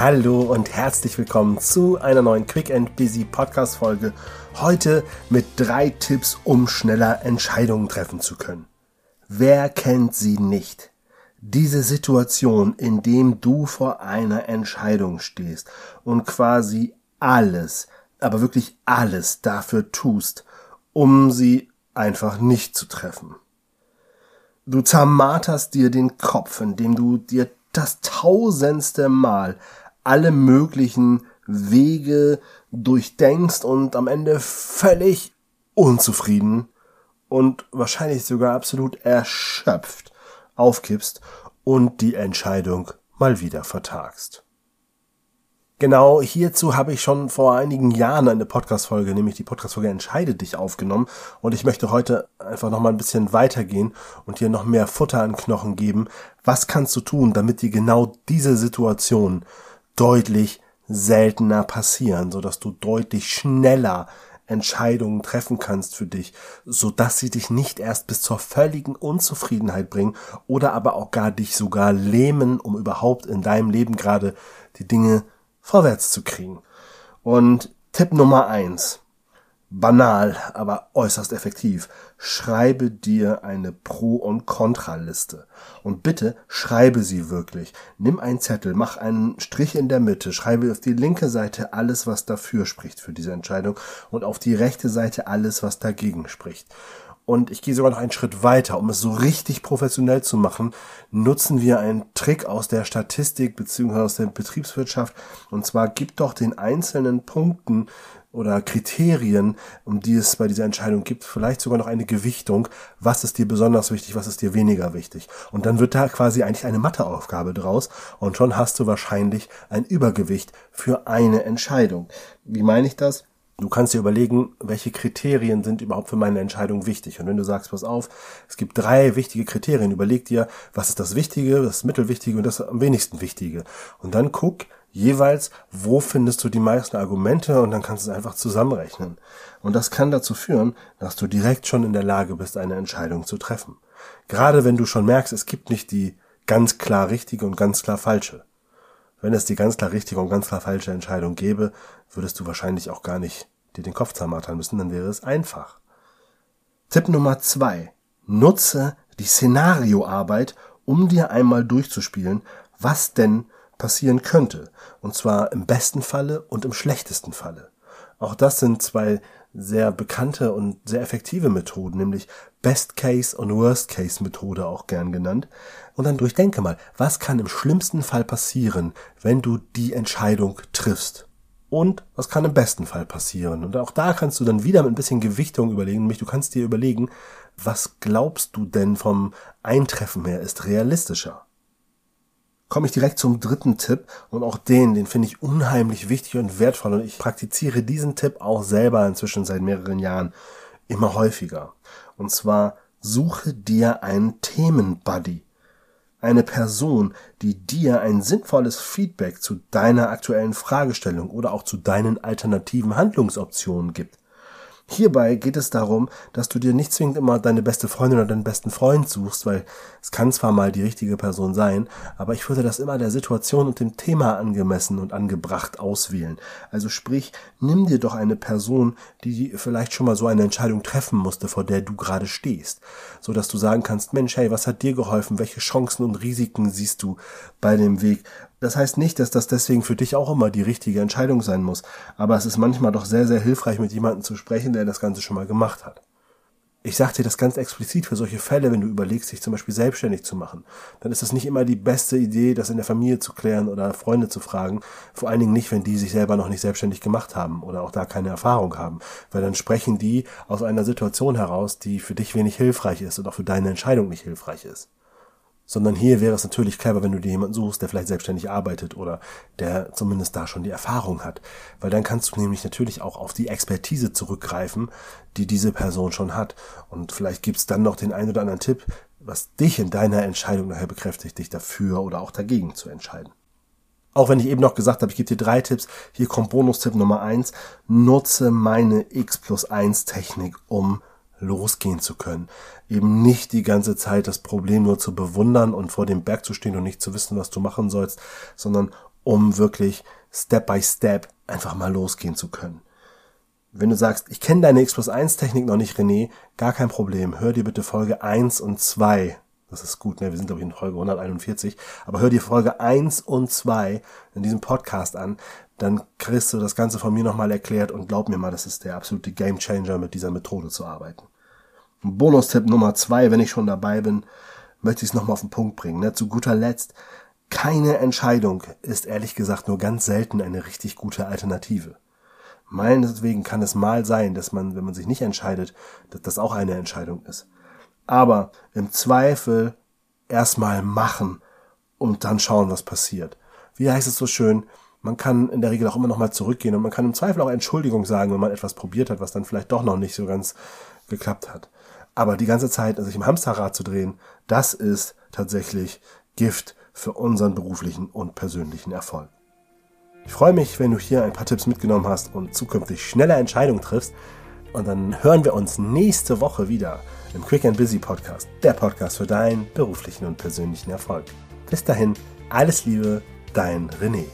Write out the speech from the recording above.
Hallo und herzlich willkommen zu einer neuen Quick and Busy Podcast Folge. Heute mit drei Tipps, um schneller Entscheidungen treffen zu können. Wer kennt sie nicht? Diese Situation, in dem du vor einer Entscheidung stehst und quasi alles, aber wirklich alles dafür tust, um sie einfach nicht zu treffen. Du zermarterst dir den Kopf, indem du dir das tausendste Mal alle möglichen Wege durchdenkst und am Ende völlig unzufrieden und wahrscheinlich sogar absolut erschöpft aufkippst und die Entscheidung mal wieder vertagst. Genau hierzu habe ich schon vor einigen Jahren eine Podcast-Folge, nämlich die Podcast-Folge Entscheide dich aufgenommen. Und ich möchte heute einfach noch mal ein bisschen weitergehen und dir noch mehr Futter an Knochen geben. Was kannst du tun, damit dir genau diese Situation deutlich seltener passieren, sodass du deutlich schneller Entscheidungen treffen kannst für dich, so dass sie dich nicht erst bis zur völligen Unzufriedenheit bringen oder aber auch gar dich sogar lähmen, um überhaupt in deinem Leben gerade die Dinge vorwärts zu kriegen. Und Tipp Nummer eins. Banal, aber äußerst effektiv. Schreibe dir eine Pro- und Kontraliste. Und bitte schreibe sie wirklich. Nimm einen Zettel, mach einen Strich in der Mitte, schreibe auf die linke Seite alles, was dafür spricht für diese Entscheidung und auf die rechte Seite alles, was dagegen spricht. Und ich gehe sogar noch einen Schritt weiter, um es so richtig professionell zu machen, nutzen wir einen Trick aus der Statistik beziehungsweise aus der Betriebswirtschaft. Und zwar gibt doch den einzelnen Punkten oder Kriterien, um die es bei dieser Entscheidung gibt, vielleicht sogar noch eine Gewichtung. Was ist dir besonders wichtig, was ist dir weniger wichtig? Und dann wird da quasi eigentlich eine Matheaufgabe draus und schon hast du wahrscheinlich ein Übergewicht für eine Entscheidung. Wie meine ich das? Du kannst dir überlegen, welche Kriterien sind überhaupt für meine Entscheidung wichtig. Und wenn du sagst, pass auf, es gibt drei wichtige Kriterien, überleg dir, was ist das Wichtige, das Mittelwichtige und das am wenigsten Wichtige. Und dann guck jeweils, wo findest du die meisten Argumente und dann kannst du es einfach zusammenrechnen. Und das kann dazu führen, dass du direkt schon in der Lage bist, eine Entscheidung zu treffen. Gerade wenn du schon merkst, es gibt nicht die ganz klar richtige und ganz klar falsche. Wenn es die ganz klar richtige und ganz klar falsche Entscheidung gäbe, würdest du wahrscheinlich auch gar nicht dir den Kopf zermartern müssen, dann wäre es einfach. Tipp Nummer zwei. Nutze die Szenarioarbeit, um dir einmal durchzuspielen, was denn passieren könnte. Und zwar im besten Falle und im schlechtesten Falle. Auch das sind zwei sehr bekannte und sehr effektive Methoden, nämlich Best Case und Worst Case Methode auch gern genannt. Und dann durchdenke mal, was kann im schlimmsten Fall passieren, wenn du die Entscheidung triffst? Und was kann im besten Fall passieren? Und auch da kannst du dann wieder mit ein bisschen Gewichtung überlegen, nämlich du kannst dir überlegen, was glaubst du denn vom Eintreffen her ist realistischer? Komme ich direkt zum dritten Tipp und auch den, den finde ich unheimlich wichtig und wertvoll und ich praktiziere diesen Tipp auch selber inzwischen seit mehreren Jahren immer häufiger. Und zwar suche dir einen Themenbuddy. Eine Person, die dir ein sinnvolles Feedback zu deiner aktuellen Fragestellung oder auch zu deinen alternativen Handlungsoptionen gibt. Hierbei geht es darum, dass du dir nicht zwingend immer deine beste Freundin oder deinen besten Freund suchst, weil es kann zwar mal die richtige Person sein, aber ich würde das immer der Situation und dem Thema angemessen und angebracht auswählen. Also sprich, nimm dir doch eine Person, die vielleicht schon mal so eine Entscheidung treffen musste, vor der du gerade stehst, so dass du sagen kannst, Mensch, hey, was hat dir geholfen? Welche Chancen und Risiken siehst du bei dem Weg? Das heißt nicht, dass das deswegen für dich auch immer die richtige Entscheidung sein muss, aber es ist manchmal doch sehr, sehr hilfreich, mit jemandem zu sprechen, der das Ganze schon mal gemacht hat. Ich sage dir das ganz explizit für solche Fälle, wenn du überlegst, dich zum Beispiel selbstständig zu machen. Dann ist es nicht immer die beste Idee, das in der Familie zu klären oder Freunde zu fragen. Vor allen Dingen nicht, wenn die sich selber noch nicht selbstständig gemacht haben oder auch da keine Erfahrung haben. Weil dann sprechen die aus einer Situation heraus, die für dich wenig hilfreich ist und auch für deine Entscheidung nicht hilfreich ist sondern hier wäre es natürlich clever, wenn du dir jemanden suchst, der vielleicht selbstständig arbeitet oder der zumindest da schon die Erfahrung hat, weil dann kannst du nämlich natürlich auch auf die Expertise zurückgreifen, die diese Person schon hat und vielleicht gibt's dann noch den einen oder anderen Tipp, was dich in deiner Entscheidung nachher bekräftigt, dich dafür oder auch dagegen zu entscheiden. Auch wenn ich eben noch gesagt habe, ich gebe dir drei Tipps. Hier kommt Bonustipp Nummer eins. Nutze meine X plus eins Technik, um losgehen zu können. Eben nicht die ganze Zeit das Problem nur zu bewundern und vor dem Berg zu stehen und nicht zu wissen, was du machen sollst, sondern um wirklich Step by Step einfach mal losgehen zu können. Wenn du sagst, ich kenne deine X plus 1 Technik noch nicht, René, gar kein Problem. Hör dir bitte Folge 1 und 2. Das ist gut, ne? Wir sind, glaube ich, in Folge 141. Aber hör dir Folge 1 und 2 in diesem Podcast an. Dann kriegst du das Ganze von mir nochmal erklärt und glaub mir mal, das ist der absolute Game Changer, mit dieser Methode zu arbeiten. Bonustipp Nummer 2, wenn ich schon dabei bin, möchte ich es nochmal auf den Punkt bringen. Ne? Zu guter Letzt, keine Entscheidung ist ehrlich gesagt nur ganz selten eine richtig gute Alternative. Meinetwegen kann es mal sein, dass man, wenn man sich nicht entscheidet, dass das auch eine Entscheidung ist. Aber im Zweifel erstmal machen und dann schauen, was passiert. Wie heißt es so schön? Man kann in der Regel auch immer noch mal zurückgehen und man kann im Zweifel auch Entschuldigung sagen, wenn man etwas probiert hat, was dann vielleicht doch noch nicht so ganz geklappt hat. Aber die ganze Zeit sich im Hamsterrad zu drehen, das ist tatsächlich Gift für unseren beruflichen und persönlichen Erfolg. Ich freue mich, wenn du hier ein paar Tipps mitgenommen hast und zukünftig schneller Entscheidungen triffst. Und dann hören wir uns nächste Woche wieder im Quick and Busy Podcast, der Podcast für deinen beruflichen und persönlichen Erfolg. Bis dahin, alles Liebe, dein René.